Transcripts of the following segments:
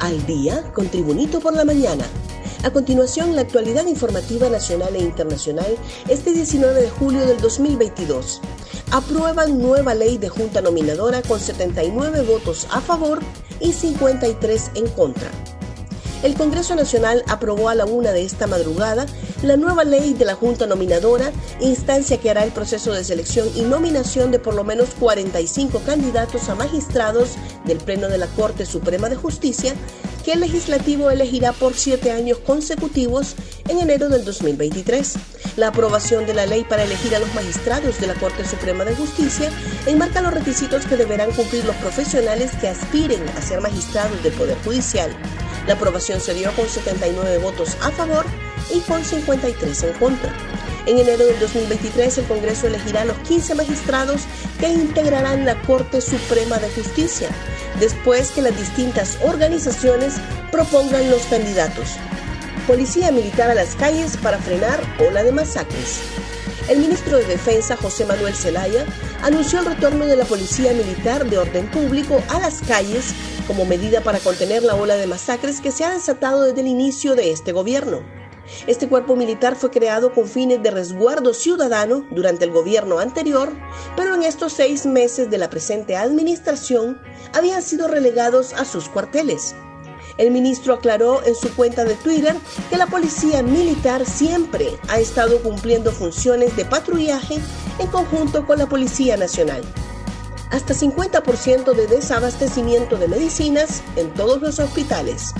Al día con Tribunito por la mañana. A continuación, la actualidad informativa nacional e internacional este 19 de julio del 2022. Aprueban nueva ley de junta nominadora con 79 votos a favor y 53 en contra el Congreso Nacional aprobó a la una de esta madrugada la nueva ley de la Junta Nominadora, instancia que hará el proceso de selección y nominación de por lo menos 45 candidatos a magistrados del Pleno de la Corte Suprema de Justicia, que el legislativo elegirá por siete años consecutivos en enero del 2023. La aprobación de la ley para elegir a los magistrados de la Corte Suprema de Justicia enmarca los requisitos que deberán cumplir los profesionales que aspiren a ser magistrados del Poder Judicial. La aprobación se dio con 79 votos a favor y con 53 en contra. En enero del 2023 el Congreso elegirá los 15 magistrados que integrarán la Corte Suprema de Justicia, después que las distintas organizaciones propongan los candidatos. Policía militar a las calles para frenar ola de masacres. El ministro de Defensa, José Manuel Zelaya, anunció el retorno de la Policía Militar de Orden Público a las calles como medida para contener la ola de masacres que se ha desatado desde el inicio de este gobierno. Este cuerpo militar fue creado con fines de resguardo ciudadano durante el gobierno anterior, pero en estos seis meses de la presente administración habían sido relegados a sus cuarteles. El ministro aclaró en su cuenta de Twitter que la policía militar siempre ha estado cumpliendo funciones de patrullaje en conjunto con la Policía Nacional. Hasta 50% de desabastecimiento de medicinas en todos los hospitales.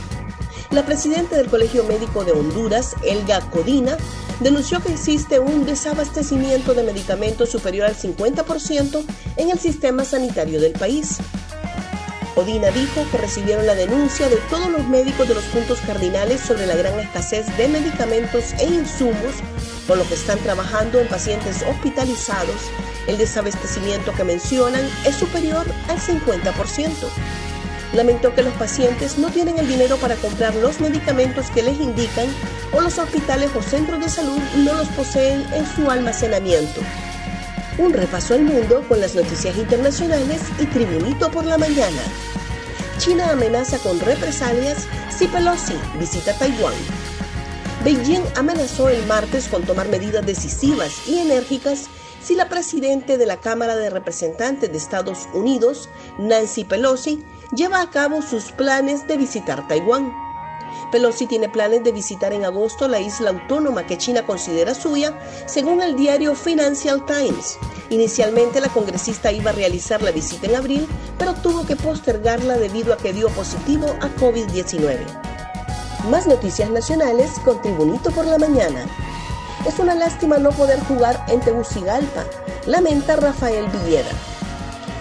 La presidenta del Colegio Médico de Honduras, Elga Codina, denunció que existe un desabastecimiento de medicamentos superior al 50% en el sistema sanitario del país. Odina dijo que recibieron la denuncia de todos los médicos de los puntos cardinales sobre la gran escasez de medicamentos e insumos con lo que están trabajando en pacientes hospitalizados. El desabastecimiento que mencionan es superior al 50%. Lamentó que los pacientes no tienen el dinero para comprar los medicamentos que les indican o los hospitales o centros de salud no los poseen en su almacenamiento. Un repaso al mundo con las noticias internacionales y Tribunito por la mañana. China amenaza con represalias si Pelosi visita Taiwán. Beijing amenazó el martes con tomar medidas decisivas y enérgicas si la presidenta de la Cámara de Representantes de Estados Unidos, Nancy Pelosi, lleva a cabo sus planes de visitar Taiwán. Pelosi tiene planes de visitar en agosto la isla autónoma que China considera suya, según el diario Financial Times. Inicialmente la congresista iba a realizar la visita en abril, pero tuvo que postergarla debido a que dio positivo a COVID-19. Más noticias nacionales con Tribunito por la Mañana. Es una lástima no poder jugar en Tegucigalpa, lamenta Rafael Villeda.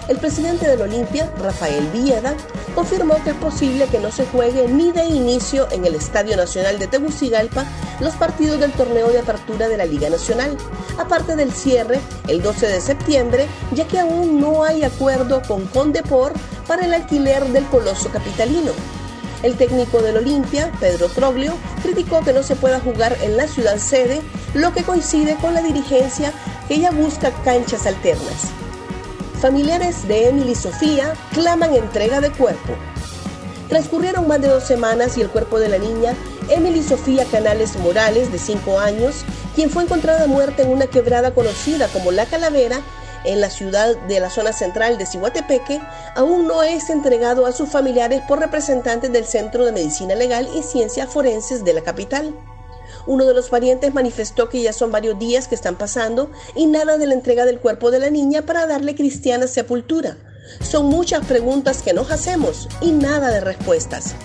El presidente del Olimpia, Rafael Villeda, confirmó que es posible que no se juegue ni de inicio en el Estadio Nacional de Tegucigalpa los partidos del torneo de apertura de la Liga Nacional, aparte del cierre el 12 de septiembre, ya que aún no hay acuerdo con Condepor para el alquiler del coloso capitalino. El técnico del Olimpia, Pedro Troglio, criticó que no se pueda jugar en la ciudad sede, lo que coincide con la dirigencia que ya busca canchas alternas. Familiares de Emily Sofía claman entrega de cuerpo. Transcurrieron más de dos semanas y el cuerpo de la niña, Emily Sofía Canales Morales, de 5 años, quien fue encontrada muerta en una quebrada conocida como La Calavera, en la ciudad de la zona central de Cihuatepeque, aún no es entregado a sus familiares por representantes del Centro de Medicina Legal y Ciencias Forenses de la capital. Uno de los parientes manifestó que ya son varios días que están pasando y nada de la entrega del cuerpo de la niña para darle cristiana sepultura. Son muchas preguntas que nos hacemos y nada de respuestas.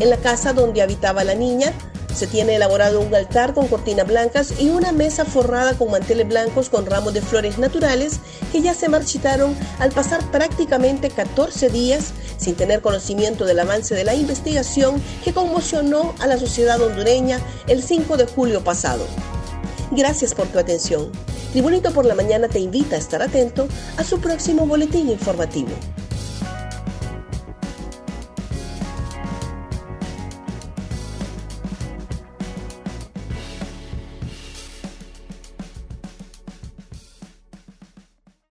En la casa donde habitaba la niña, se tiene elaborado un altar con cortinas blancas y una mesa forrada con manteles blancos con ramos de flores naturales que ya se marchitaron al pasar prácticamente 14 días sin tener conocimiento del avance de la investigación que conmocionó a la sociedad hondureña el 5 de julio pasado. Gracias por tu atención. Tribunito por la Mañana te invita a estar atento a su próximo boletín informativo.